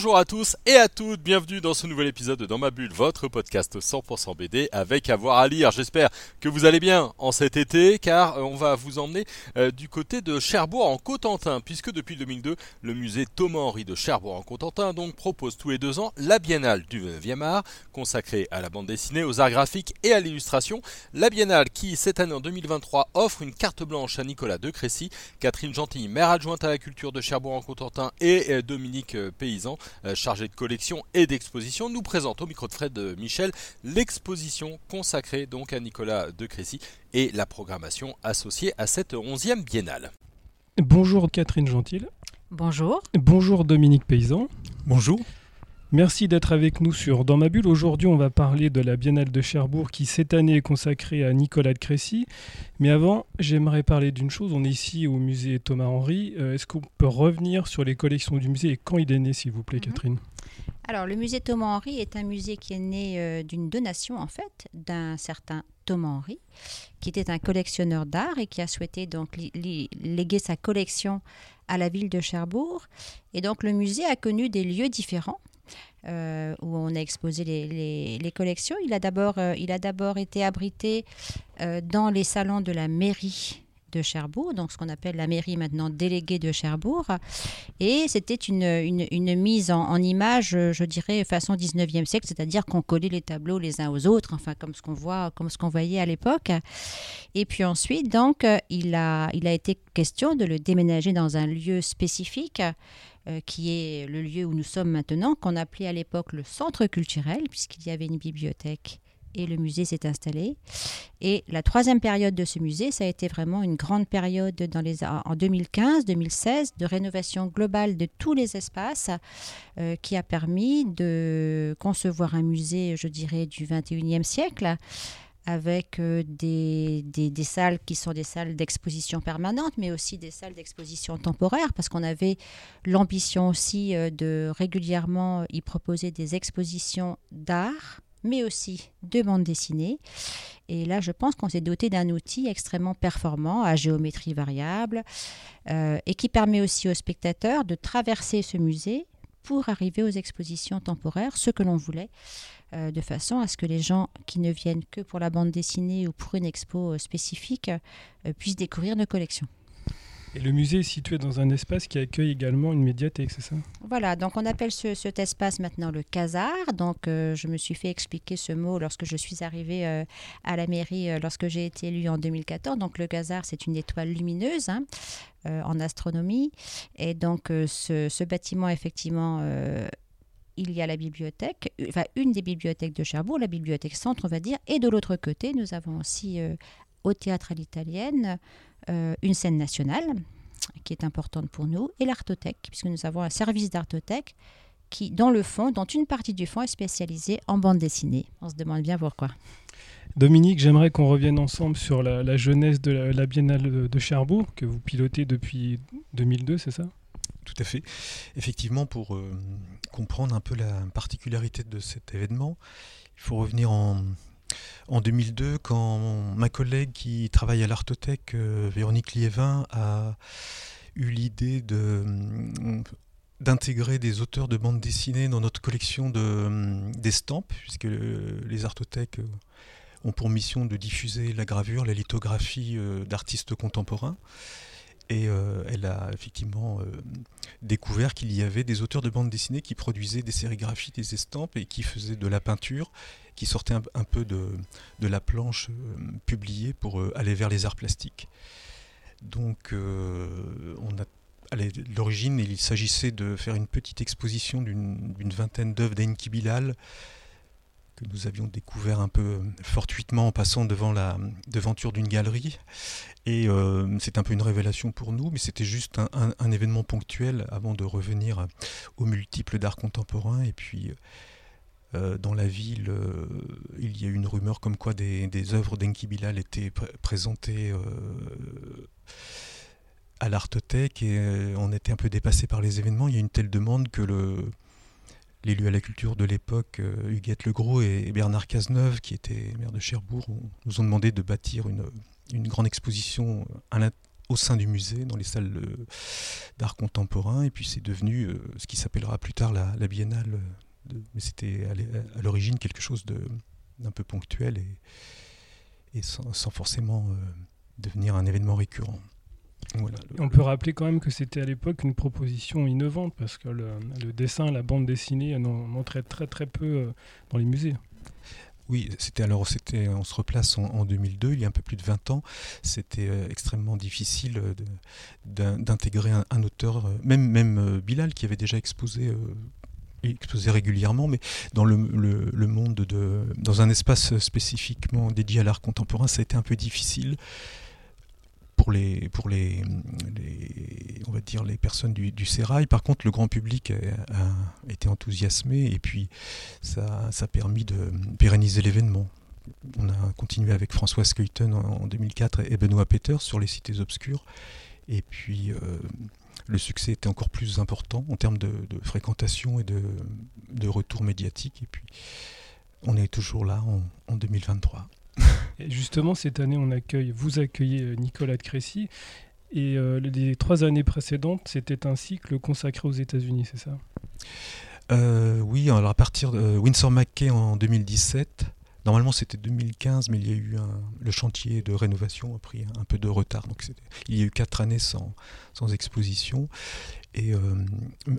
Bonjour à tous et à toutes, bienvenue dans ce nouvel épisode de Dans ma bulle, votre podcast 100% BD avec avoir à lire. J'espère que vous allez bien en cet été car euh, on va vous emmener euh, du côté de Cherbourg en Cotentin puisque depuis 2002 le musée Thomas-Henri de Cherbourg en Cotentin donc propose tous les deux ans la biennale du 9e art consacrée à la bande dessinée, aux arts graphiques et à l'illustration. La biennale qui cette année en 2023 offre une carte blanche à Nicolas de Crécy, Catherine Gentil, maire adjointe à la culture de Cherbourg en Cotentin et euh, Dominique Paysan chargé de collection et d'exposition, nous présente au micro de Fred Michel l'exposition consacrée donc à Nicolas de Crécy et la programmation associée à cette onzième biennale. Bonjour Catherine Gentil. Bonjour. Bonjour Dominique Paysan. Bonjour. Merci d'être avec nous sur Dans ma bulle. Aujourd'hui, on va parler de la Biennale de Cherbourg qui cette année est consacrée à Nicolas de Crécy. Mais avant, j'aimerais parler d'une chose. On est ici au musée Thomas Henry. Euh, est-ce qu'on peut revenir sur les collections du musée et quand il est né, s'il vous plaît, Mhm. Catherine? Alors, le musée Thomas Henry est un musée qui est né euh, d'une donation, en fait, d'un certain Thomas Henry, qui était un collectionneur d'art et qui a souhaité donc léguer sa collection à la ville de Cherbourg. Et donc, le musée a connu des lieux différents. Euh, où on a exposé les, collections. Il a d'abord euh, il a d'abord été abrité euh, dans les salons de la mairie de Cherbourg, donc ce qu'on appelle la mairie maintenant déléguée de Cherbourg. Et c'était une, une, mise en, image, je dirais, façon 19e siècle, c'est-à-dire qu'on collait les tableaux les uns aux autres, enfin comme ce qu'on voit, comme ce qu'on voyait à l'époque. Et puis ensuite, donc, il a, il a été question de le déménager dans un lieu spécifique. euh, qui est le lieu où nous sommes maintenant, qu'on appelait à l'époque le centre culturel, puisqu'il y avait une bibliothèque et le musée s'est installé. Et la troisième période de ce musée, ça a été vraiment une grande période dans les, en 2015-2016 de rénovation globale de tous les espaces euh, qui a permis de concevoir un musée, je dirais, du 21e siècle avec euh, des, des, salles qui sont des salles d'exposition permanente, mais aussi des salles d'exposition temporaire, parce qu'on avait l'ambition aussi euh, de régulièrement y proposer des expositions d'art, mais aussi de bande dessinée. Et là, je pense qu'on s'est doté d'un outil extrêmement performant à géométrie variable euh, et qui permet aussi aux spectateurs de traverser ce musée pour arriver aux expositions temporaires, ce que l'on voulait, euh, de façon à ce que les gens qui ne viennent que pour la bande dessinée ou pour une expo euh, spécifique puissent découvrir nos collections. Et le musée est situé dans un espace qui accueille également une médiathèque, c'est ça? Voilà, donc on appelle ce, cet espace maintenant le casar. Donc euh, je me suis fait expliquer ce mot lorsque je suis arrivée euh, à la mairie, euh, lorsque j'ai été élue en 2014. Donc le casar, c'est une étoile lumineuse hein, en astronomie. Et donc ce, ce, bâtiment, effectivement, il y a la bibliothèque, enfin une des bibliothèques de Cherbourg, la bibliothèque centre, on va dire. Et de l'autre côté, nous avons aussi au théâtre à l'italienne une scène nationale qui est importante pour nous, et l'artothèque, puisque nous avons un service d'artothèque qui, dans le fond, dont une partie du fond est spécialisée en bande dessinée. On se demande bien pourquoi. Dominique, j'aimerais qu'on revienne ensemble sur la, la jeunesse de la, la, Biennale de Cherbourg, que vous pilotez depuis 2002, c'est ça? Tout à fait. Effectivement, pour euh, comprendre un peu la particularité de cet événement, il faut revenir en, en 2002, quand ma collègue qui travaille à l'Artothèque, euh, Véronique Liévin, a eu l'idée de d'intégrer des auteurs de bande dessinée dans notre collection d'estampes, puisque les artothèques ont pour mission de diffuser la gravure, la lithographie euh, d'artistes contemporains. Et euh, elle a effectivement euh, découvert qu'il y avait des auteurs de bande dessinée qui produisaient des sérigraphies, des estampes et qui faisaient de la peinture, qui sortaient un, peu de, la planche euh, publiée pour aller vers les arts plastiques. Donc à l'origine, il s'agissait de faire une petite exposition d'une vingtaine d'œuvres d'Enki Bilal que nous avions découvert un peu fortuitement en passant devant la devanture d'une galerie. Et euh, c'est un peu une révélation pour nous, mais c'était juste un, événement ponctuel avant de revenir aux multiples d'art contemporain. Et puis, euh, dans la ville, euh, il y a eu une rumeur comme quoi des, œuvres d'Enki Bilal étaient pr présentées à l'Artothèque et euh, on était un peu dépassé par les événements. Il y a une telle demande que le, l'élu à la culture de l'époque, euh, Huguette Legros et Bernard Cazeneuve, qui était maire de Cherbourg, nous ont demandé de bâtir une, grande exposition au sein du musée, dans les salles d'art contemporain. Et puis c'est devenu ce qui s'appellera plus tard la, Biennale. mais c'était à l'origine quelque chose d'un peu ponctuel et sans, forcément devenir un événement récurrent. On peut rappeler quand même que c'était à l'époque une proposition innovante parce que le, dessin, la bande dessinée n'entrait très très peu euh, dans les musées. Oui, c'était alors c'était on se replace en, 2002, il y a un peu plus de 20 ans. C'était euh, extrêmement difficile euh, d'intégrer un, auteur, même même Bilal qui avait déjà exposé exposé régulièrement, mais dans le, monde de dans un espace spécifiquement dédié à l'art contemporain, ça a été un peu difficile pour les, pour les, on va dire les personnes du, du. Par contre, le grand public a, été enthousiasmé et puis ça, a permis de pérenniser l'événement. On a continué avec François Skuyten en, 2004 et Benoît Peters sur les cités obscures. Et puis euh, le succès était encore plus important en termes de, fréquentation et de, de, retour médiatique. Et puis on est toujours là en, en 2023 justement, cette année, on accueille, vous accueillez euh, Nicolas de Crécy. Et euh, les trois années précédentes, c'était un cycle consacré aux États-Unis, c'est ça? Euh, Oui, alors à partir de Windsor McKay en 2017. Normalement, c'était 2015, mais il y a eu le chantier de rénovation a pris un peu de retard. Donc, il y a eu quatre années sans exposition. Et euh,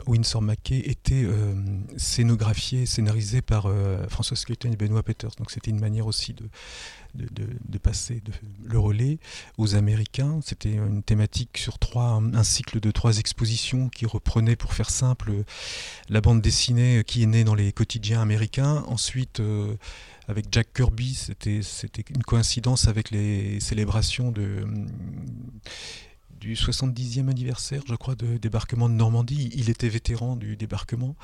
Windsor Mackay était euh, scénographié, scénarisé par euh, François Skeleton et Benoît Peters. Donc c'était une manière aussi de, de, passer le relais aux Américains. C'était une thématique sur trois, un cycle de trois expositions qui reprenait, pour faire simple, la bande dessinée qui est née dans les quotidiens américains. Ensuite, avec Jack Kirby, c'était une coïncidence avec les célébrations de du 70e anniversaire, je crois, de débarquement de Normandie. Il était vétéran du débarquement.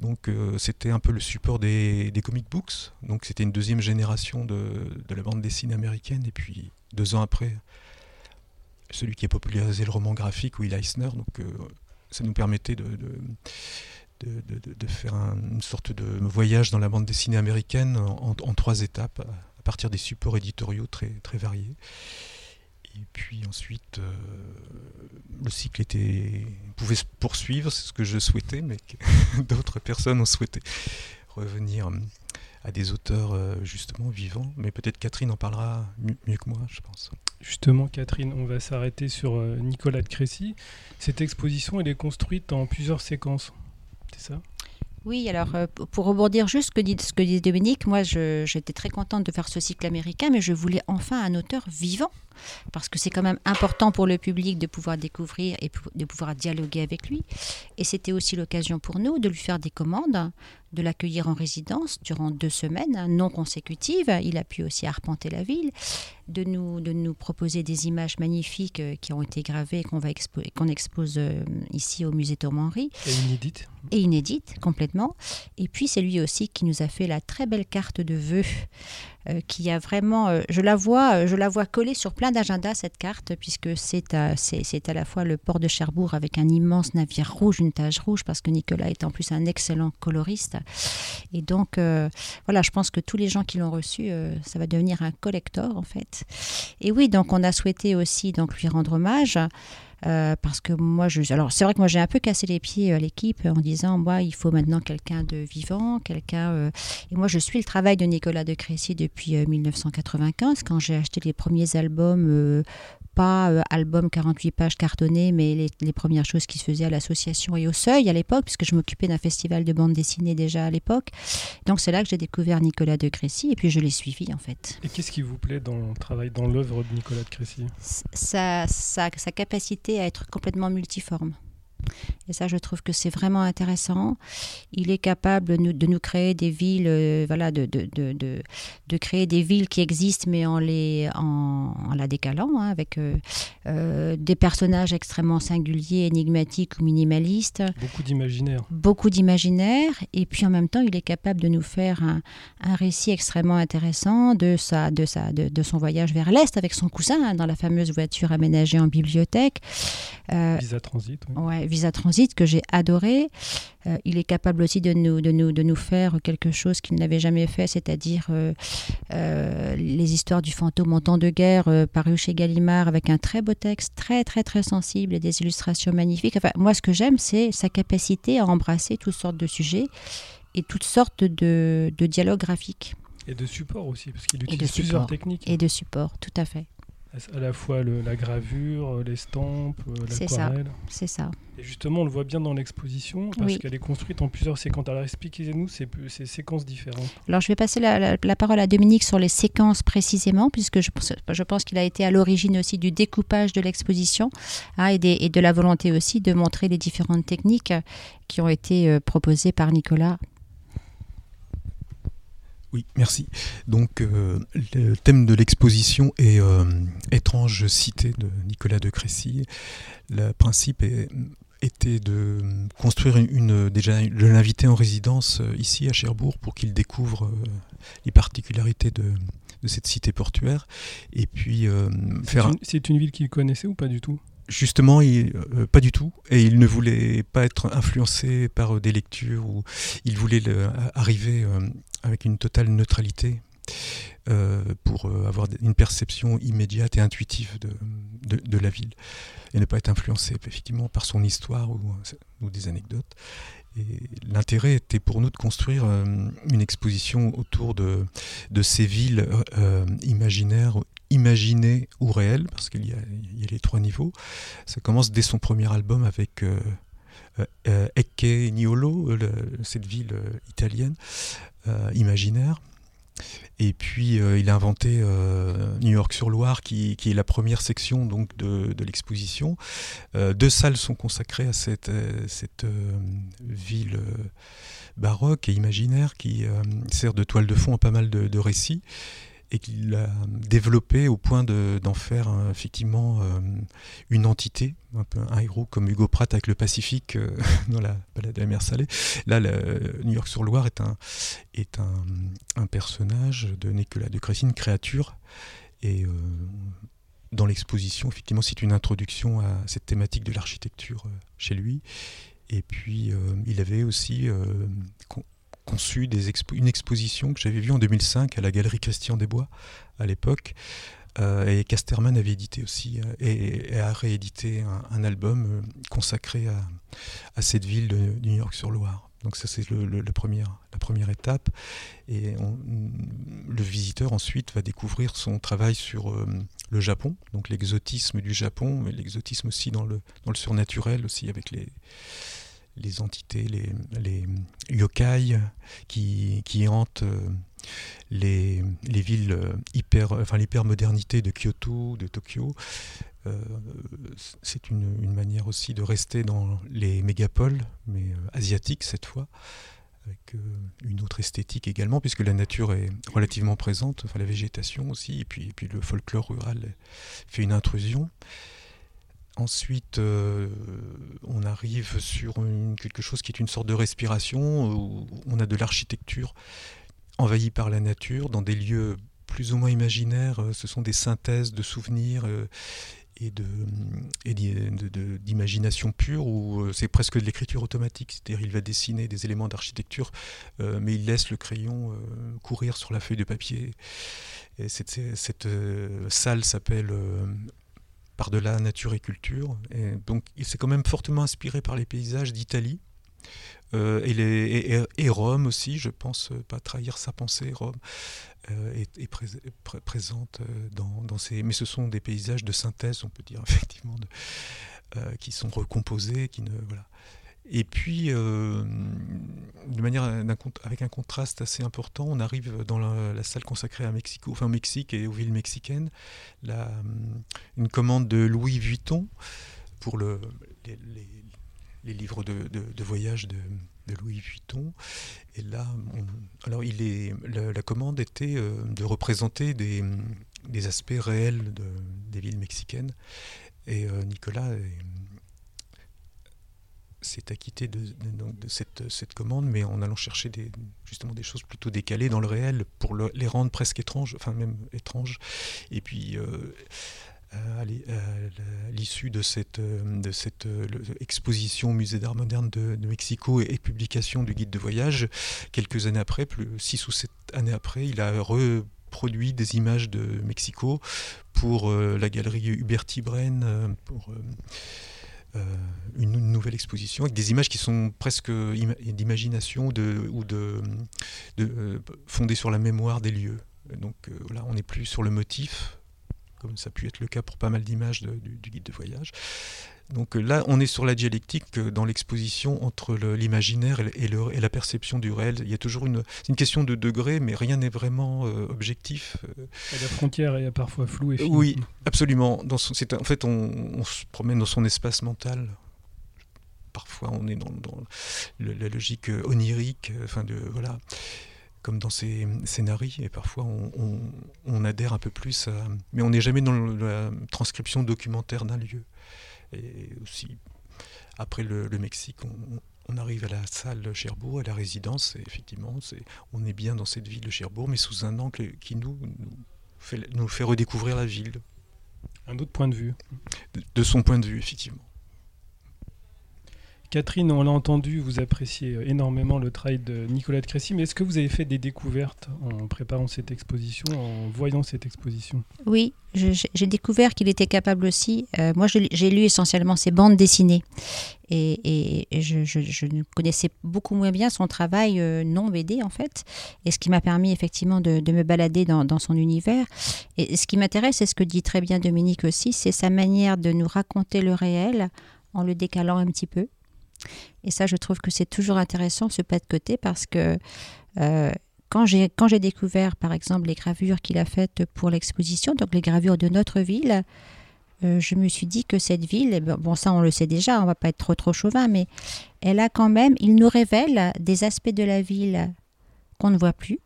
Donc euh, c'était un peu le support des, comic books. Donc c'était une deuxième génération de, la bande dessinée américaine. Et puis deux ans après, celui qui a popularisé le roman graphique, Will Eisner. Donc euh, ça nous permettait de, de, faire une sorte de voyage dans la bande dessinée américaine en, trois étapes, à partir des supports éditoriaux très, très variés. Et puis ensuite, euh, le cycle était, pouvait se poursuivre, c'est ce que je souhaitais, mais d'autres personnes ont souhaité revenir euh, à des auteurs euh, justement vivants. Mais peut-être Catherine en parlera mieux que moi, je pense. Justement, Catherine, on va s'arrêter sur Nicolas de Crécy. Cette exposition, elle est construite en plusieurs séquences, c'est ça? Oui, alors pour rebondir juste ce que dit, ce que dit Dominique, moi j'étais très contente de faire ce cycle américain, mais je voulais enfin un auteur vivant parce que c'est quand même important pour le public de pouvoir découvrir et de pouvoir dialoguer avec lui. Et c'était aussi l'occasion pour nous de lui faire des commandes, de l'accueillir en résidence durant deux semaines non consécutives. Il a pu aussi arpenter la ville, de nous, de nous proposer des images magnifiques euh, qui ont été gravées et qu'on expose euh, ici au musée Thomas Henry. Et inédites. Et inédites, complètement. Et puis c'est lui aussi qui nous a fait la très belle carte de vœux qui a vraiment, euh, je la vois, euh, je la vois collée sur plein d'agendas cette carte puisque c'est à, c'est, à la fois le port de Cherbourg avec un immense navire rouge, une tache rouge parce que Nicolas est en plus un excellent coloriste et donc voilà, je pense que tous les gens qui l'ont reçu, ça va devenir un collector en fait. Et oui, donc on a souhaité aussi donc lui rendre hommage. Euh, parce que moi, je, alors c'est vrai que moi j'ai un peu cassé les pieds à l'équipe en disant moi il faut maintenant quelqu'un de vivant, quelqu'un. Euh, et moi je suis le travail de Nicolas de Crécy depuis 1995 euh, quand j'ai acheté les premiers albums pas euh, album 48 pages cartonné, mais les, premières choses qui se faisaient à l'association et au Seuil à l'époque, puisque je m'occupais d'un festival de bande dessinée déjà à l'époque. Donc c'est là que j'ai découvert Nicolas de Crécy et puis je l'ai suivi en fait. Et qu'est-ce qui vous plaît dans le travail, dans l'œuvre de Nicolas de Crécy? Sa, sa, sa capacité à être complètement multiforme. Et ça, je trouve que c'est vraiment intéressant. Il est capable de nous, de nous créer des villes, euh, voilà, de, de, de, de, de créer des villes qui existent, mais en, les, en, en la décalant, hein, avec euh, euh, des personnages extrêmement singuliers, énigmatiques ou minimalistes. Beaucoup d'imaginaire. Beaucoup d'imaginaire. Et puis en même temps, il est capable de nous faire un, un récit extrêmement intéressant de, sa, de, sa, de, de son voyage vers l'Est avec son cousin hein, dans la fameuse voiture aménagée en bibliothèque. Visa Transit. Oui. Ouais, Visa Transit que j'ai adoré. Euh, il est capable aussi de nous, de nous, de nous faire quelque chose qu'il n'avait jamais fait, c'est-à-dire euh, euh, les histoires du fantôme en temps de guerre paru chez Gallimard avec un très beau texte, très très très sensible et des illustrations magnifiques. Enfin, moi, ce que j'aime, c'est sa capacité à embrasser toutes sortes de sujets et toutes sortes de, de dialogues graphiques Et de support aussi, parce qu'il utilise plusieurs techniques. et de support, tout à fait. À la fois le- la gravure, l'estampe, euh, C'est ça. l'aquarelle. C'est ça. Et justement, on le voit bien dans l'exposition, parce Oui. qu'elle est construite en plusieurs séquences. Alors expliquez-nous ces, ces séquences différentes. Alors, je vais passer la, la- la parole à Dominique sur les séquences précisément, puisque je, pense- je pense qu'il a été à l'origine aussi du découpage de l'exposition hein, et, et de la volonté aussi de montrer les différentes techniques qui ont été euh, proposées par Nicolas. Oui, merci. Donc, euh, le thème de l'exposition est euh, Étrange cité de Nicolas de Crécy. Le principe est- était de construire une, déjà de l'inviter en résidence euh, ici à Cherbourg pour qu'il découvre euh, les particularités de, de cette cité portuaire et puis C'est faire un- c'est une ville qu'il connaissait ou pas du tout? Justement, euh, pas du tout. Et il ne voulait pas être influencé par euh, des lectures. Ou, il voulait arriver euh, avec une totale neutralité pour avoir une perception immédiate et intuitive de, de- de la ville. Et ne pas être influencé effectivement par son histoire ou, ou des anecdotes. L'intérêt était pour nous de construire une exposition autour de, de ces villes imaginaires, imaginées ou réelles, parce qu'il y a, les trois niveaux. Ça commence dès son premier album avec euh, euh, euh, Niolo, euh, cette ville italienne imaginaire. Et puis il a inventé New York sur Loire, qui, est la première section donc de, l'exposition. Deux salles sont consacrées à cette, ville baroque et imaginaire qui sert de toile de fond à pas mal de récits et qu'il a développé au point de- d'en faire euh, effectivement euh, une entité, un peu un héros comme Hugo Pratt avec le Pacifique euh, dans la balade de la mer Salée. Là, New York sur Loire est un, un, personnage de Nicolas de Crécy, une créature. Et dans l'exposition, effectivement, c'est une introduction à cette thématique de l'architecture chez lui. Et puis, il avait aussi conçu une exposition que j'avais vue en 2005 à la galerie Christian Desbois à l'époque. Euh, et Casterman avait édité aussi euh, et, a réédité un, album euh, consacré à, cette ville de, New York sur Loire. Donc ça c'est la, première, la première étape. Et le visiteur ensuite va découvrir son travail sur le Japon, donc l'exotisme du Japon, mais l'exotisme aussi dans le, dans le surnaturel aussi avec les, les entités, les, les yokai qui, hantent euh, les, les villes euh, hyper, enfin l'hypermodernité de Kyoto, de Tokyo. Euh, c'est une, manière aussi de rester dans les mégapoles, mais asiatiques cette fois, avec une autre esthétique également, puisque la nature est relativement présente, enfin la végétation aussi, et puis le folklore rural fait une intrusion. Ensuite, euh, on arrive sur quelque chose qui est une sorte de respiration, où on a de l'architecture envahie par la nature, dans des lieux plus ou moins imaginaires. euh, Ce sont des synthèses de souvenirs euh, et de et d'i- de- d'imagination pure, où euh, c'est presque de l'écriture automatique. C'est-à-dire il va dessiner des éléments d'architecture, euh, mais il laisse le crayon euh, courir sur la feuille de papier. Et cette, euh, salle s'appelle euh, Par-delà nature et culture. Il s'est quand même fortement inspiré par les paysages d'Italie. Euh, et, Rome aussi, je pense, euh, pas trahir sa pensée, Rome euh, est, est prés- pré- présente dans, ces... Mais ce sont des paysages de synthèse, on peut dire, effectivement, qui sont recomposés, qui ne... Voilà. Et puis, euh, de manière avec un contraste assez important, on arrive dans la, salle consacrée à Mexico, enfin au Mexique et aux villes mexicaines, la, une commande de Louis Vuitton pour le, les, livres de, voyage de, Louis Vuitton. Et là, alors il est, la, commande était de représenter des, des aspects réels des villes mexicaines. Et Nicolas s'est acquitté de, cette, commande, mais en allant chercher des, justement des choses plutôt décalées dans le réel pour les rendre presque étranges, enfin même étranges. Et puis, euh, à l'issue de cette, exposition au Musée d'art moderne de, Mexico et, publication du guide de voyage, quelques années après, plus six ou sept années après, il a reproduit des images de Mexico pour euh, la galerie Huberti Bren, euh, pour euh, une nouvelle exposition avec des images qui sont presque d'imagination ou de, de fondées sur la mémoire des lieux. Donc là, on n'est plus sur le motif, comme ça a pu être le cas pour pas mal d'images du, guide de voyage. Donc euh, là, on est sur la dialectique euh, dans l'exposition entre l'imaginaire et, et, la perception du réel. Il y a toujours une, une question de degré, mais rien n'est vraiment euh, objectif. la frontière est parfois floue et fine. Oui, absolument. Dans son, en fait, on, se promène dans son espace mental. Parfois, on est dans, la logique onirique, enfin de voilà comme dans ces scénarios, et parfois on, adhère un peu plus à... Mais on n'est jamais dans la transcription documentaire d'un lieu. Et aussi, après le, Mexique, on, arrive à la salle Cherbourg, à la résidence, et effectivement, on est bien dans cette ville de Cherbourg, mais sous un angle qui nous, fait, nous fait redécouvrir la ville. Un autre point de vue. de son point de vue, effectivement. Catherine, on l'a entendu, vous appréciez énormément le travail de Nicolas de Crécy, mais est-ce que vous avez fait des découvertes en préparant cette exposition, en voyant cette exposition? Oui, j'ai découvert qu'il était capable aussi. Euh, moi, j'ai lu essentiellement ses bandes dessinées et, je, connaissais beaucoup moins bien son travail euh, non BD en fait, et ce qui m'a permis effectivement de, me balader dans, dans, son univers. Et ce qui m'intéresse, et ce que dit très bien Dominique aussi, c'est sa manière de nous raconter le réel en le décalant un petit peu et ça, je trouve que c'est toujours intéressant ce pas de côté parce que euh, quand j'ai découvert, par exemple, les gravures qu'il a faites pour l'exposition, donc les gravures de notre ville, euh, je me suis dit que cette ville, eh ben, bon ça on le sait déjà, on va pas être trop trop chauvin, mais elle a quand même, il nous révèle des aspects de la ville qu'on ne voit plus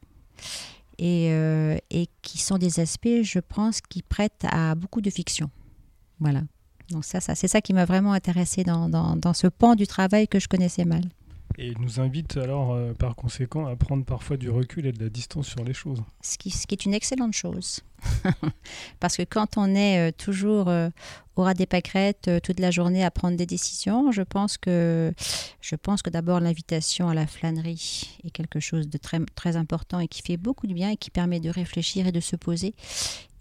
et, euh, et qui sont des aspects, je pense, qui prêtent à beaucoup de fiction. Voilà. Donc ça, ça c'est ça qui m'a vraiment intéressé dans, dans, ce pan du travail que je connaissais mal. Et il nous invite alors euh, par conséquent à prendre parfois du recul et de la distance sur les choses. Ce qui, ce qui est une excellente chose. Parce que quand on est euh, toujours euh, au ras des pâquerettes toute la journée à prendre des décisions, je pense que, je pense que d'abord l'invitation à la flânerie est quelque chose de très, très important et qui fait beaucoup de bien et qui permet de réfléchir et de se poser.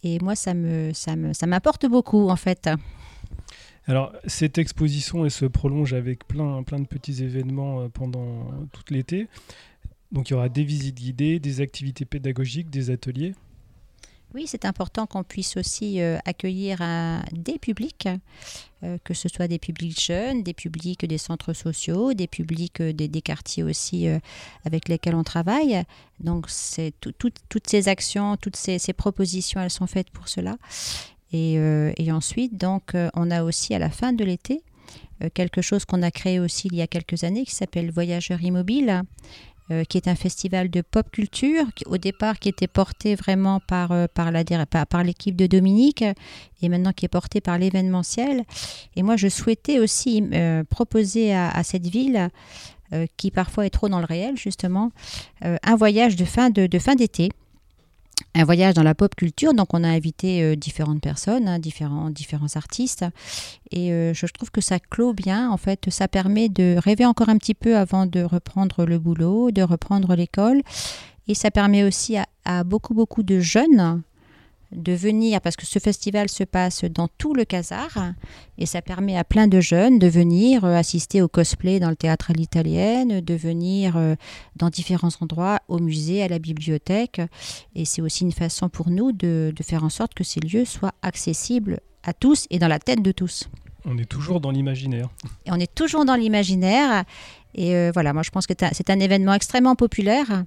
Et moi, ça me, ça me, ça m'apporte beaucoup en fait. Alors, cette exposition, elle se prolonge avec plein, plein de petits événements euh, pendant tout l'été. Donc, il y aura des visites guidées, des activités pédagogiques, des ateliers. Oui, c'est important qu'on puisse aussi euh, accueillir des publics, euh, que ce soit des publics jeunes, des publics des centres sociaux, des publics des, quartiers aussi avec lesquels on travaille. Donc, toutes ces actions, toutes ces, ces, propositions, elles sont faites pour cela. Euh, et, ensuite, donc, euh, on a aussi à la fin de l'été euh, quelque chose qu'on a créé aussi il y a quelques années qui s'appelle Voyageurs Immobiles, qui est un festival de pop culture, au départ qui était porté vraiment par, par, l'équipe de Dominique et maintenant qui est porté par l'événementiel. Et moi, je souhaitais aussi proposer à, cette ville, qui parfois est trop dans le réel, justement, un voyage de fin, de fin d'été un voyage dans la pop culture. Donc, on a invité euh, différentes personnes, hein, différents, différents artistes. Et euh, je trouve que ça clôt bien. En fait, ça permet de rêver encore un petit peu avant de reprendre le boulot, de reprendre l'école. Et ça permet aussi à beaucoup, beaucoup de jeunes de venir, parce que ce festival se passe dans tout le Casar, et ça permet à plein de jeunes de venir euh, assister au cosplay dans le théâtre à l'italienne, de venir euh, dans différents endroits, au musée, à la bibliothèque. Et c'est aussi une façon pour nous de, faire en sorte que ces lieux soient accessibles à tous et dans la tête de tous. On est toujours dans l'imaginaire. Et on est toujours dans l'imaginaire. Et euh, voilà, moi je pense que c'est un événement extrêmement populaire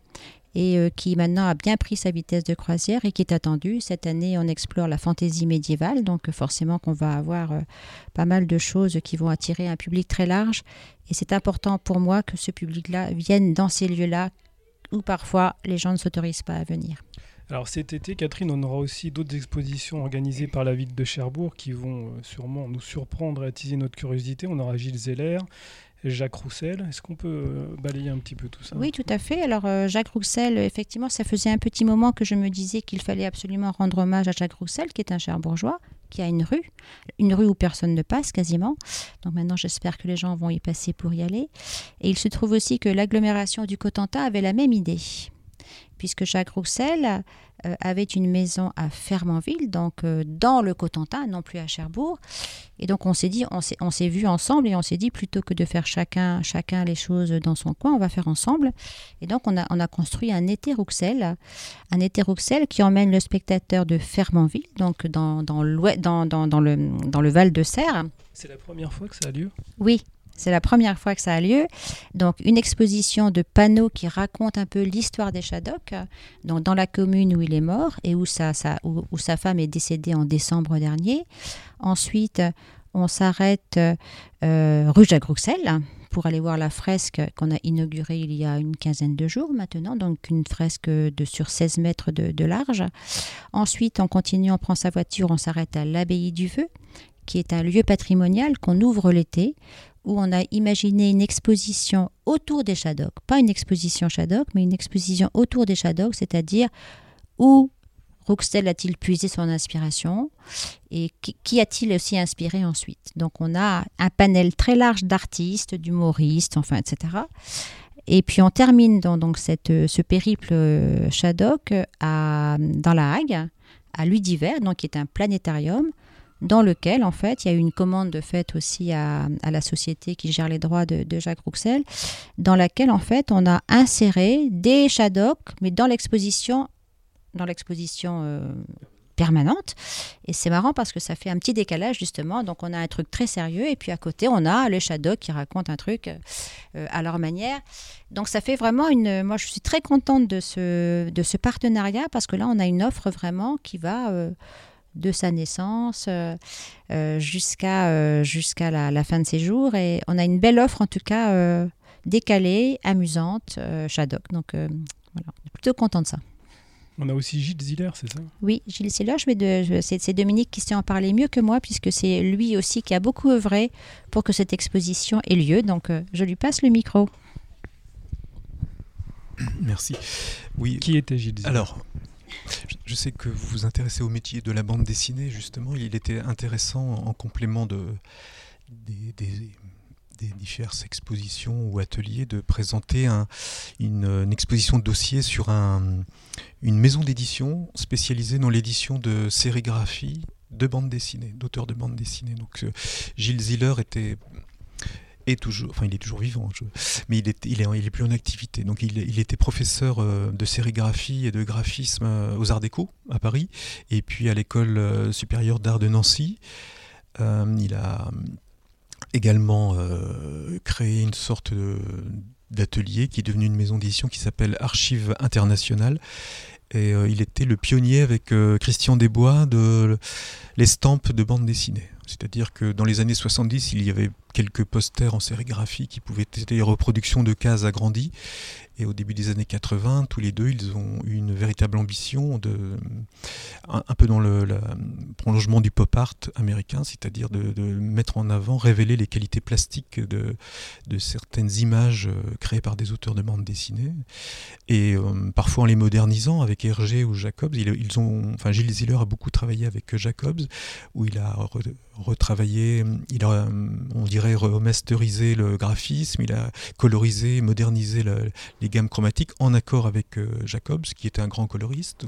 et euh, qui maintenant a bien pris sa vitesse de croisière et qui est attendu. Cette année, on explore la fantaisie médiévale, donc forcément qu'on va avoir pas mal de choses qui vont attirer un public très large. Et c'est important pour moi que ce public-là vienne dans ces lieux-là où parfois les gens ne s'autorisent pas à venir. Alors cet été, Catherine, on aura aussi d'autres expositions organisées par la ville de Cherbourg qui vont euh, sûrement nous surprendre et attiser notre curiosité. On aura Gilles Zeller, Jacques Roussel. Est-ce qu'on peut euh, balayer un petit peu tout ça? Oui, tout à fait. Alors euh, Jacques Roussel, effectivement, ça faisait un petit moment que je me disais qu'il fallait absolument rendre hommage à Jacques Roussel, qui est un Cherbourgeois, qui a une rue, une rue où personne ne passe quasiment. Donc maintenant, j'espère que les gens vont y passer pour y aller. Et il se trouve aussi que l'agglomération du Cotentin avait la même idée puisque Jacques Roussel euh, avait une maison à Fermanville, donc euh, dans le Cotentin, non plus à Cherbourg. Et donc on s'est dit, on s'est vu ensemble et on s'est dit plutôt que de faire chacun, chacun les choses dans son coin, on va faire ensemble. Et donc on a, on a construit un été Rouxel, un été Rouxel qui emmène le spectateur de Fermanville, donc dans, dans, dans, dans, dans le, dans le Val de Serre. C'est la première fois que ça a lieu? Oui, c'est la première fois que ça a lieu. Donc une exposition de panneaux qui raconte un peu l'histoire des Shadocks, donc dans la commune où il est mort et où sa, où, sa femme est décédée en décembre dernier. Ensuite, on s'arrête euh, rue Jacques Rouxel pour aller voir la fresque qu'on a inaugurée il y a une quinzaine de jours maintenant, donc une fresque de sur 16 mètres de, de large. Ensuite, on continue, on prend sa voiture, on s'arrête à l'abbaye du Vœu, qui est un lieu patrimonial qu'on ouvre l'été, où on a imaginé une exposition autour des Shadocks. Pas une exposition Shadok, mais une exposition autour des Shadocks, c'est-à-dire où Rouxel a-t-il puisé son inspiration et qui, a-t-il aussi inspiré ensuite. Donc on a un panel très large d'artistes, d'humoristes, enfin, etc. Et puis on termine dans cette, ce périple euh, Shadok à, dans la Hague, à l'Udiver, donc qui est un planétarium dans lequel, en fait, il y a eu une commande faite aussi à, la société qui gère les droits de, Jacques Rouxel, dans laquelle, en fait, on a inséré des Shadocks, mais dans l'exposition, dans l'exposition euh, permanente. Et c'est marrant parce que ça fait un petit décalage, justement. Donc, on a un truc très sérieux, et puis à côté, on a les Shadocks qui racontent un truc euh, à leur manière. Donc, ça fait vraiment une... Moi, je suis très contente de ce, de ce partenariat, parce que là, on a une offre vraiment qui va... Euh, de sa naissance euh, euh, jusqu'à euh, jusqu'à la, fin de ses jours. Et on a une belle offre, en tout cas, décalée, amusante, Shadok. Donc, voilà, on est plutôt content de ça. On a aussi Gilles Ziller, c'est ça? Oui, Gilles Ziller, c'est Dominique qui sait en parler mieux que moi, puisque c'est lui aussi qui a beaucoup œuvré pour que cette exposition ait lieu. Donc, je lui passe le micro. Merci. Oui. Qui était Gilles Ziller? Alors, je sais que vous vous intéressez au métier de la bande dessinée, justement. Il était intéressant, en complément de, des, diverses expositions ou ateliers, de présenter une, exposition de dossier sur une maison d'édition spécialisée dans l'édition de sérigraphie de bande dessinée, d'auteurs de bande dessinée. Donc, euh, Gilles Ziller était il est toujours vivant, mais il est, plus en activité. Donc il, il était professeur euh, de sérigraphie et de graphisme euh, aux Arts Déco à Paris, et puis à l'école euh, supérieure d'art de Nancy. il a également créé une sorte d'atelier qui est devenu une maison d'édition qui s'appelle Archives Internationales. Et il était le pionnier avec Christian Desbois de l'estampe de bande dessinée. C'est-à-dire que dans les années 70, il y avait quelques posters en sérigraphie qui pouvaient être des reproductions de cases agrandies. Et au début des années 80, tous les deux, ils ont eu une véritable ambition de, un, peu dans le, prolongement du pop art américain, c'est-à-dire de, mettre en avant, révéler les qualités plastiques de, certaines images euh, créées par des auteurs de bande dessinée. Et euh, parfois en les modernisant avec Hergé ou Jacobs. Ils, ont, enfin, Gilles Ziller a beaucoup travaillé avec Jacobs, où il a retravaillé, il on dirait, remasterisé le graphisme, il a colorisé, modernisé les gammes chromatiques en accord avec euh, Jacobs, qui était un grand coloriste.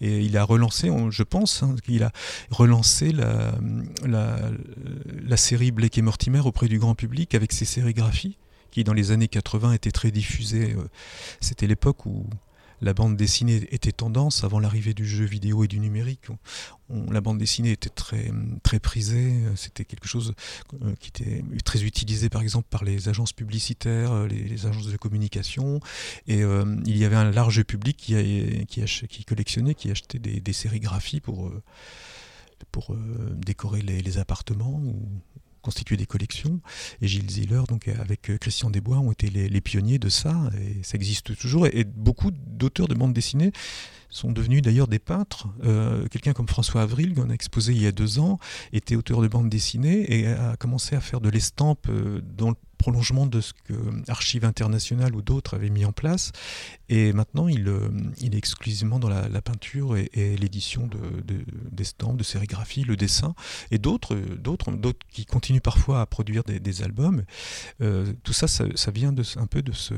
Et il a relancé, je pense, hein, il a relancé la, la, série Blake et Mortimer auprès du grand public avec ses sérigraphies, qui dans les années 80 étaient très diffusées. Euh, c'était l'époque où la bande dessinée était tendance avant l'arrivée du jeu vidéo et du numérique. la bande dessinée était très, très prisée, c'était quelque chose euh, qui était très utilisé par exemple par les agences publicitaires, euh, les, agences de communication, et euh, il y avait un large public qui, qui, collectionnait, qui achetait des, sérigraphies pour, pour décorer les, appartements constituer des collections. Et Gilles Ziller, donc avec euh, Christian Desbois, ont été les, pionniers de ça. Et ça existe toujours. Et, beaucoup d'auteurs de bande dessinée sont devenus d'ailleurs des peintres. Euh, quelqu'un comme François Avril, qu'on a exposé il y a deux ans, était auteur de bande dessinée et a commencé à faire de l'estampe euh, dans le prolongement de ce que Archives Internationales ou d'autres avaient mis en place. Et maintenant, il, euh, est exclusivement dans la, peinture et, l'édition d'estampes, de, de, sérigraphie, le dessin, et d'autres, qui continuent parfois à produire des, albums. Euh, tout ça, ça, vient de, un peu de ce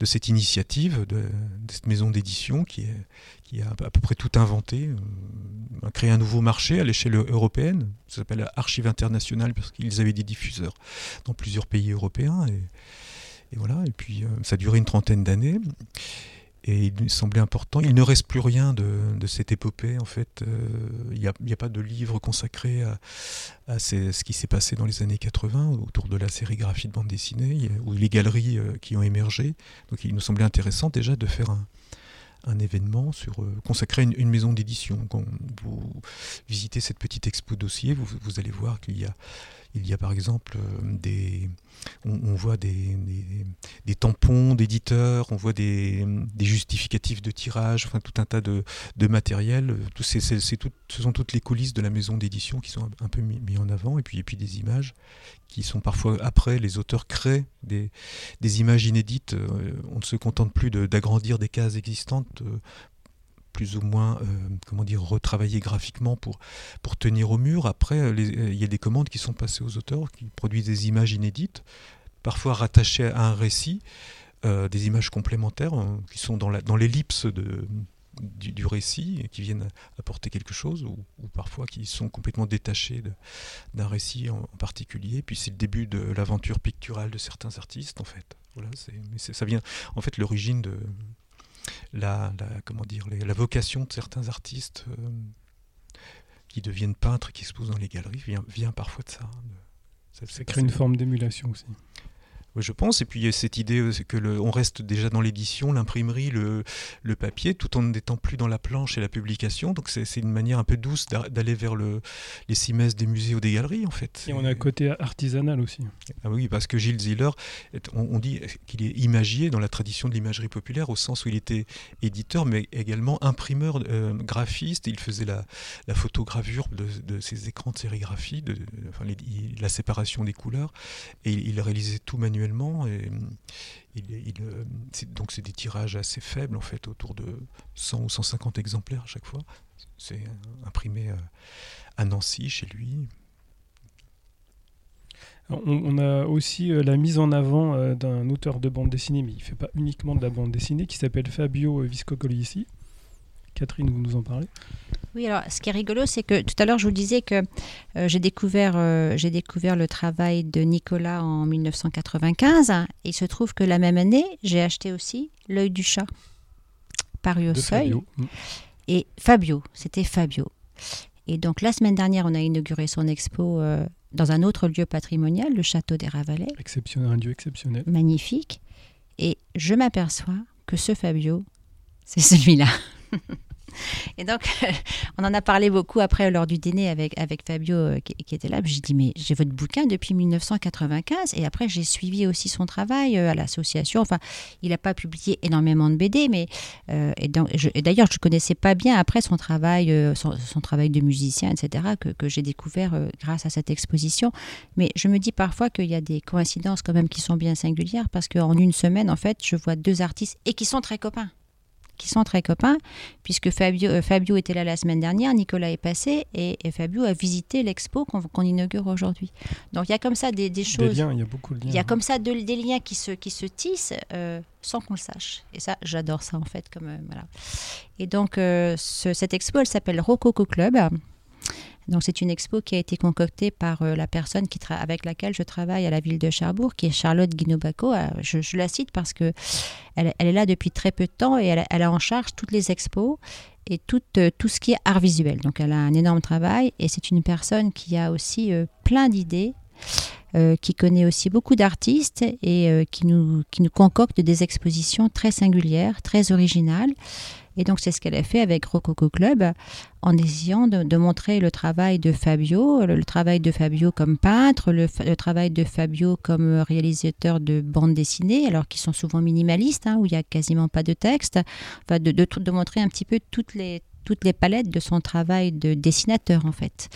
de cette initiative, de, cette maison d'édition qui, a à peu près tout inventé, euh, a créé un nouveau marché à l'échelle européenne, ça s'appelle Archive internationale parce qu'ils avaient des diffuseurs dans plusieurs pays européens. Et, et voilà, et puis euh, ça a duré une trentaine d'années. Et il semblait important. Il ne reste plus rien de, cette épopée, en fait. Euh, il n'y a, pas de livre consacré à, ce qui s'est passé dans les années 80 autour de la sérigraphie de bande dessinée, ou les galeries euh, qui ont émergé. Donc il nous semblait intéressant déjà de faire un, événement sur euh, consacré à une, maison d'édition. Quand vous visitez cette petite expo dossier, vous allez voir qu'il y a il y a par exemple euh, des, on, voit des, des, tampons d'éditeurs, on voit des, justificatifs de tirage, enfin tout un tas de, de matériel. Ce sont toutes les coulisses de la maison d'édition qui sont un, peu mis, en avant, et puis, et puis des images qui sont parfois après, les auteurs créent des, des images inédites. Euh, on ne se contente plus d'agrandir des cases existantes euh, plus ou moins euh, comment dire retravaillé graphiquement pour, pour tenir au mur. Après, euh, euh, il y a des commandes qui sont passées aux auteurs qui produisent des images inédites, parfois rattachées à un récit, des images complémentaires qui sont dans, la, dans l'ellipse de, du, récit qui viennent apporter quelque chose, ou, parfois qui sont complètement détachés d'un récit en, particulier. Puis c'est le début de l'aventure picturale de certains artistes, en fait. Voilà, ça vient en fait l'origine de, la, comment dire, la vocation de certains artistes euh, qui deviennent peintres, qui exposent dans les galeries, vient, vient parfois de ça. ça, ça crée une forme d'émulation aussi. Oui, je pense. Et puis il y a cette idée euh, que le, on reste déjà dans l'édition, l'imprimerie, le, le, papier, tout en n'étant plus dans la planche et la publication. Donc c'est une manière un peu douce d'aller vers le, les cimaises des musées ou des galeries, en fait. Et on a un côté artisanal aussi. Ah oui, parce que Gilles Ziller, on, dit qu'il est imagier dans la tradition de l'imagerie populaire, au sens où il était éditeur, mais également imprimeur, euh, graphiste. Il faisait la, la photogravure de, de, ces écrans de sérigraphie, de, enfin, la séparation des couleurs, et il, il réalisait tout manuellement et, euh, donc c'est des tirages assez faibles en fait, autour de 100 ou 150 exemplaires à chaque fois. C'est imprimé euh, à Nancy chez lui. On, a aussi euh, la mise en avant d'un auteur de bande dessinée, mais il ne fait pas uniquement de la bande dessinée, qui s'appelle Fabio Viscocolisi. Catherine, vous nous en parlez? Oui, alors ce qui est rigolo, c'est que tout à l'heure, je vous disais que euh, j'ai découvert, euh, j'ai découvert le travail de Nicolas en 1995. il se trouve que la même année, j'ai acheté aussi L'œil du chat, paru au seuil. Fabio. Mm. Et Fabio, c'était Fabio. Et donc la semaine dernière, on a inauguré son expo euh, dans un autre lieu patrimonial, le château des Ravalais. Exceptionnel, un lieu exceptionnel. Magnifique. Et je m'aperçois que ce Fabio, c'est celui-là. Et donc, on en a parlé beaucoup après lors du dîner avec, avec Fabio euh, qui, était là. J'ai dit, mais j'ai votre bouquin depuis 1995. Et après, j'ai suivi aussi son travail euh, à l'association. Enfin, il n'a pas publié énormément de BD, mais euh, et d'ailleurs, je ne connaissais pas bien après son travail, son, travail de musicien, etc., que, que j'ai découvert grâce à cette exposition. Mais je me dis parfois qu'il y a des coïncidences quand même qui sont bien singulières parce qu'en une semaine, en fait, je vois deux artistes et qui sont très copains qui sont très copains, puisque Fabio, euh, Fabio était là la semaine dernière, Nicolas est passé, et, Fabio a visité l'expo qu'on inaugure aujourd'hui. Donc il y a comme ça des, choses. Des liens, il y a beaucoup de liens. Il y a comme ça des liens qui se, qui se tissent euh, sans qu'on le sache. Et ça, j'adore ça en fait. Comme, euh, voilà. Et donc cette expo, elle s'appelle Rococo Club. Donc c'est une expo qui a été concoctée par euh, la personne avec laquelle je travaille à la ville de Cherbourg, qui est Charlotte Guinobaco. Euh, je, la cite parce que elle, est là depuis très peu de temps et elle, a en charge toutes les expos et tout, euh, tout ce qui est art visuel. Donc elle a un énorme travail et c'est une personne qui a aussi plein d'idées. qui connaît aussi beaucoup d'artistes et qui, nous, qui nous concocte des expositions très singulières, très originales. Et donc c'est ce qu'elle a fait avec Rococo Club en essayant de, montrer le travail de Fabio, le, travail de Fabio comme peintre, le, travail de Fabio comme réalisateur de bandes dessinées, alors qu'ils sont souvent minimalistes, hein, où il n'y a quasiment pas de texte, enfin de, de, de montrer un petit peu toutes les, toutes les palettes de son travail de dessinateur en fait.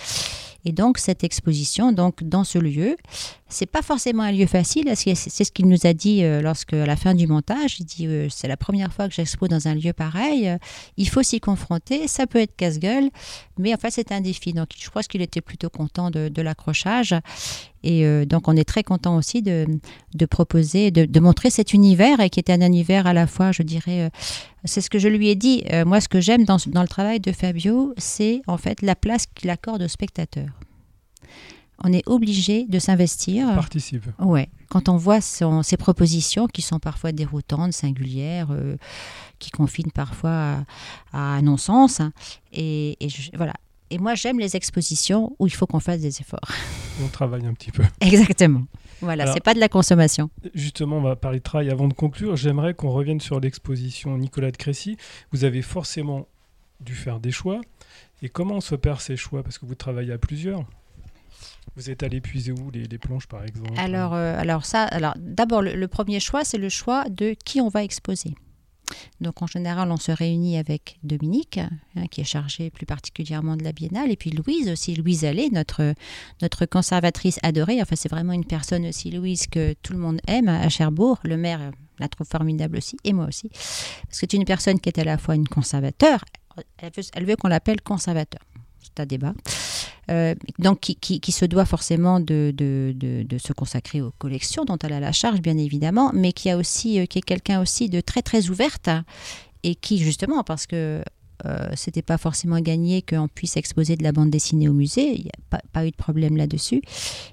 Et donc cette exposition, donc dans ce lieu, c'est pas forcément un lieu facile. C'est ce qu'il nous a dit euh, lorsque, à la fin du montage, il dit euh, c'est la première fois que j'expose dans un lieu pareil. Euh, il faut s'y confronter. Ça peut être casse-gueule, mais en fait c'est un défi. Donc je crois qu'il était plutôt content de, l'accrochage. Et donc on est très content aussi de, proposer, de, montrer cet univers et qui était un univers à la fois, je dirais, c'est ce que je lui ai dit. moi, ce que j'aime dans, dans le travail de Fabio, c'est en fait la place qu'il accorde au spectateur on est obligé de s'investir. Participe. Ouais. Quand on voit ses propositions qui sont parfois déroutantes, singulières, euh, qui confinent parfois à, un non-sens. Hein. et, voilà. Et moi, j'aime les expositions où il faut qu'on fasse des efforts. On travaille un petit peu. Exactement. Voilà, c'est pas de la consommation. Justement, on va parler de travail. Avant de conclure, j'aimerais qu'on revienne sur l'exposition Nicolas de Crécy. Vous avez forcément dû faire des choix. Et comment se perd ces choix? Parce que vous travaillez à plusieurs. Vous êtes allé puiser où? Les, planches, par exemple? Alors, euh, alors ça, alors d'abord le, premier choix, c'est le choix de qui on va exposer. Donc en général, on se réunit avec Dominique, hein, qui est chargée plus particulièrement de la biennale, et puis Louise aussi, Louise Allais, notre, notre conservatrice adorée. Enfin, c'est vraiment une personne aussi, Louise, que tout le monde aime à Cherbourg. Le maire la trouve formidable aussi, et moi aussi. Parce que c'est une personne qui est à la fois une conservateur, elle veut, elle veut qu'on l'appelle conservateur. C'est un débat. Euh, donc qui, se doit forcément de, de, se consacrer aux collections dont elle a la charge, bien évidemment, mais qui, a aussi, euh, qui est quelqu'un aussi de très très ouverte et qui justement, parce que euh, c'était pas forcément gagné qu'on puisse exposer de la bande dessinée au musée. Il n'y a pas, eu de problème là-dessus.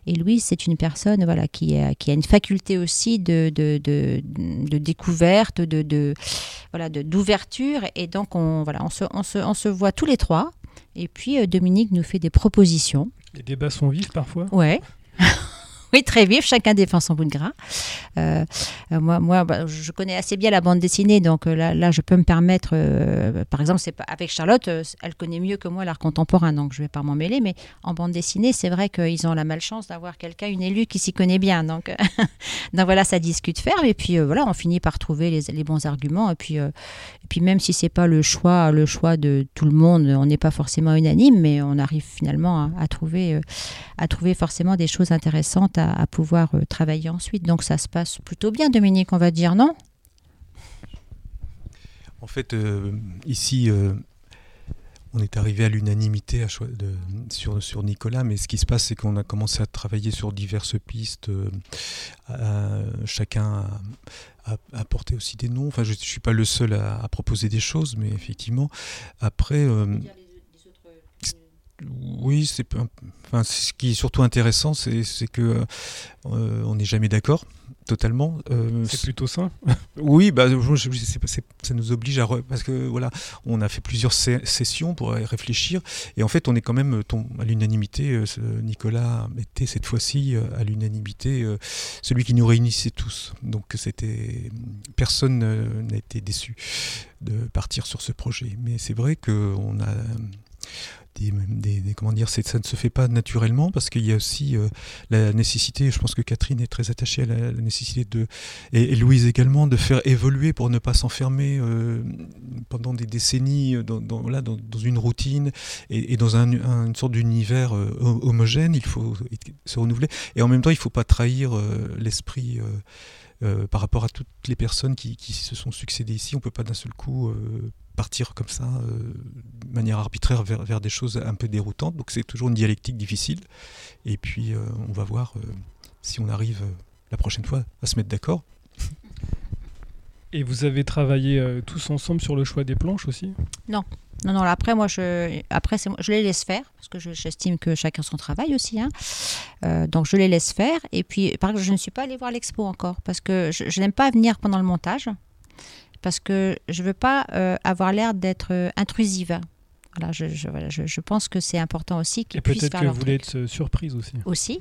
Et Louise, c'est une personne voilà, qui, a, qui a une faculté aussi de, de, de, découverte, de, voilà, d'ouverture. Et donc, on, voilà, on, se, on, se, on se voit tous les trois. Et puis euh, Dominique nous fait des propositions. Les débats sont vifs parfois Ouais. oui, très vif, chacun défend son bout de gras. Euh, euh, moi, bah, je connais assez bien la bande dessinée, donc là, là je peux me permettre, par exemple, c'est avec Charlotte, elle connaît mieux que moi l'art contemporain, donc je ne vais pas m'en mêler, mais en bande dessinée, c'est vrai qu'ils ont la malchance d'avoir quelqu'un, une élue qui s'y connaît bien. Donc, donc voilà, ça discute ferme, et puis voilà, on finit par trouver les, bons arguments, et puis, même si c'est pas le choix, le choix de tout le monde, on n'est pas forcément unanime, mais on arrive finalement à, trouver, euh, à trouver forcément des choses intéressantes à, pouvoir euh, travailler ensuite. Donc ça se passe plutôt bien, Dominique, on va dire non? En fait, euh, ici, on est arrivé à l'unanimité sur, sur Nicolas, mais ce qui se passe, c'est qu'on a commencé à travailler sur diverses pistes. chacun apporter aussi des noms. Enfin, je ne suis pas le seul à, proposer des choses, mais effectivement, après. Euh, oui, c'est enfin, ce qui est surtout intéressant, c'est que euh, on n'est jamais d'accord totalement. Euh, c'est plutôt ça. oui, bah, ça nous oblige à parce que voilà, on a fait plusieurs sessions pour réfléchir et en fait, on est quand même à l'unanimité. Euh, Nicolas était cette fois-ci à l'unanimité celui qui nous réunissait tous. Donc c'était personne n'a été déçu de partir sur ce projet. Mais c'est vrai qu'on a des, comment dire, ça ne se fait pas naturellement parce qu'il y a aussi euh, la nécessité, je pense que Catherine est très attachée à la, nécessité de, et, Louise également, de faire évoluer pour ne pas s'enfermer euh, pendant des décennies dans, dans, dans, une routine et, dans un, une sorte d'univers euh, homogène. Il faut se renouveler et en même temps, il ne faut pas trahir l'esprit. par rapport à toutes les personnes qui, se sont succédées ici, on ne peut pas d'un seul coup partir comme ça, euh, de manière arbitraire, vers, des choses un peu déroutantes. Donc c'est toujours une dialectique difficile. Et puis euh, on va voir euh, si on arrive la prochaine fois à se mettre d'accord. Et vous avez travaillé tous ensemble sur le choix des planches aussi? Non, Non, non, après, moi, je, après, je les laisse faire, parce que j'estime que chacun son travail aussi. Hein. Euh, donc, je les laisse faire. Et puis, par exemple, je ne suis pas allée voir l'expo encore, parce que je, n'aime pas venir pendant le montage, parce que je ne veux pas euh, avoir l'air d'être euh, intrusive. Voilà, je, je, pense que c'est important aussi qu'ils puissent faire que vous voulez être surprise aussi. Aussi,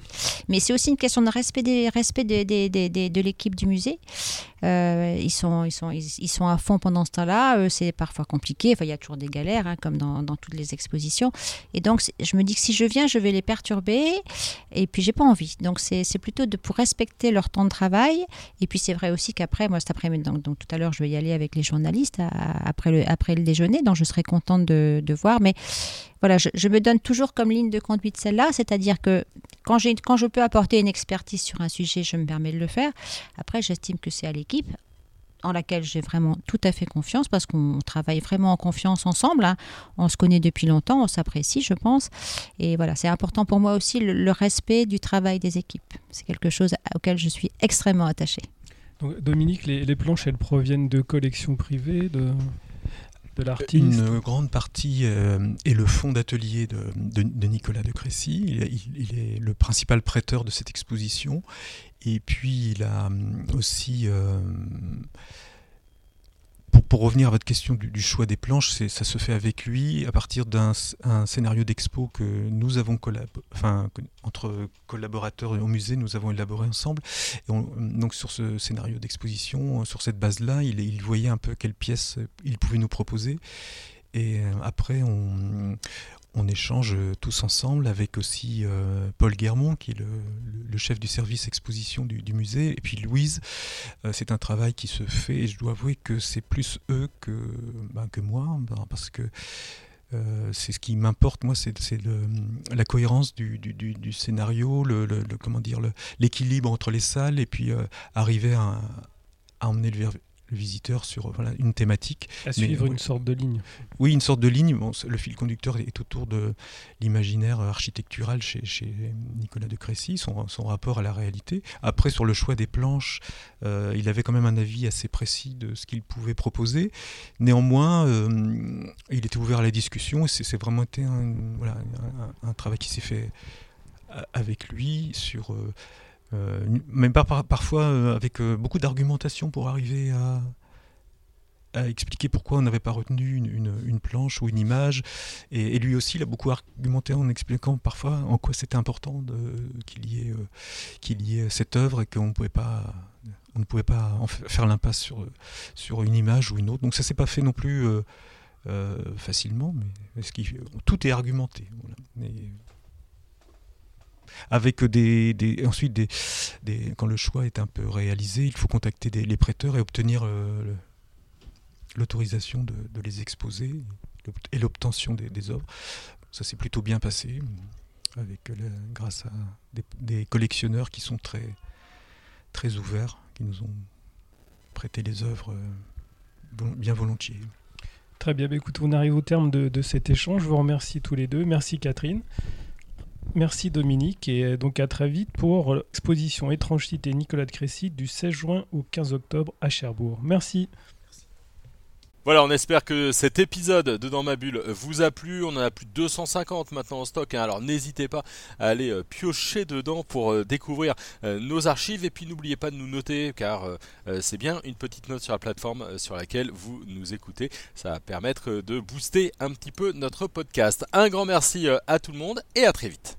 mais c'est aussi une question de respect des respect des, des, de l'équipe du musée. Euh, ils, sont, ils, sont, ils, sont à fond pendant ce temps-là. Euh, c'est parfois compliqué. Enfin, il y a toujours des galères, hein, comme dans, dans, toutes les expositions. Et donc, je me dis que si je viens, je vais les perturber. Et puis, j'ai pas envie. Donc, c'est plutôt de, pour respecter leur temps de travail. Et puis, c'est vrai aussi qu'après, moi, cet après-midi, donc, donc, tout à l'heure, je vais y aller avec les journalistes après, le, après le déjeuner. Donc, je serai contente de, de voir. Mais voilà, je, me donne toujours comme ligne de conduite celle-là. C'est-à-dire que quand, quand je peux apporter une expertise sur un sujet, je me permets de le faire. Après, j'estime que c'est à l'équipe en laquelle j'ai vraiment tout à fait confiance parce qu'on travaille vraiment en confiance ensemble. Hein. On se connaît depuis longtemps, on s'apprécie, je pense. Et voilà, c'est important pour moi aussi le, respect du travail des équipes. C'est quelque chose auquel je suis extrêmement attachée. Donc, Dominique, les, les, planches, elles proviennent de collections privées de de l'artiste Une grande partie euh, est le fonds d'atelier de, de, Nicolas de Crécy. Il, est le principal prêteur de cette exposition. Et puis il a hum, aussi euh, pour, revenir à votre question du, choix des planches, ça se fait avec lui à partir d'un scénario d'expo que nous avons enfin, entre collaborateurs au musée, nous avons élaboré ensemble. Donc sur ce scénario d'exposition, sur cette base-là, il, il, voyait un peu quelles pièces il pouvait nous proposer. Et euh, après, on, on échange tous ensemble avec aussi euh, Paul Guermont, qui est le, chef du service exposition du, musée, et puis Louise. Euh, c'est un travail qui se fait, et je dois avouer que c'est plus eux que, ben, moi, ben, parce que euh, c'est ce qui m'importe, moi, c'est la cohérence du, scénario, le, comment dire, l'équilibre entre les salles, et puis arriver à, à emmener le, le visiteur sur voilà, une thématique. À suivre une sorte de ligne. Oui, une sorte de ligne. Bon, le fil conducteur est autour de l'imaginaire architectural chez, chez, Nicolas de Crécy, son, son, rapport à la réalité. Après, sur le choix des planches, euh, il avait quand même un avis assez précis de ce qu'il pouvait proposer. Néanmoins, euh, il était ouvert à la discussion et c'est vraiment été un, voilà, un, travail qui s'est fait euh, avec lui sur euh, même pas parfois euh, avec euh, beaucoup d'argumentation pour arriver à, expliquer pourquoi on n'avait pas retenu une, planche ou une image. Et, lui aussi, il a beaucoup argumenté en expliquant parfois en quoi c'était important qu'il y, ait, cette œuvre et qu'on ne pouvait pas faire l'impasse sur, une image ou une autre. Donc ça s'est pas fait non plus facilement, mais tout est argumenté. Avec des, ensuite des, quand le choix est un peu réalisé, il faut contacter les prêteurs et obtenir euh, l'autorisation de, les exposer et l'obtention des, œuvres. Ça s'est plutôt bien passé grâce à des, collectionneurs qui sont très très ouverts, qui nous ont prêté les œuvres euh, bien volontiers. Très bien, bah, écoute, on arrive au terme de, cet échange. Je vous remercie tous les deux. Merci Catherine. Merci Dominique et donc à très vite pour l'exposition Étrange Cité Nicolas de Crécy du 16 juin au 15 octobre à Cherbourg. Merci. Voilà, on espère que cet épisode de Dans ma bulle vous a plu. On en a plus de 250 maintenant en stock, hein. alors n'hésitez pas à aller euh, piocher dedans pour euh, découvrir euh, nos archives. Et puis n'oubliez pas de nous noter, car c'est bien une petite note sur la plateforme sur laquelle vous nous écoutez. Ça va permettre de booster un petit peu notre podcast. Un grand merci à tout le monde et à très vite.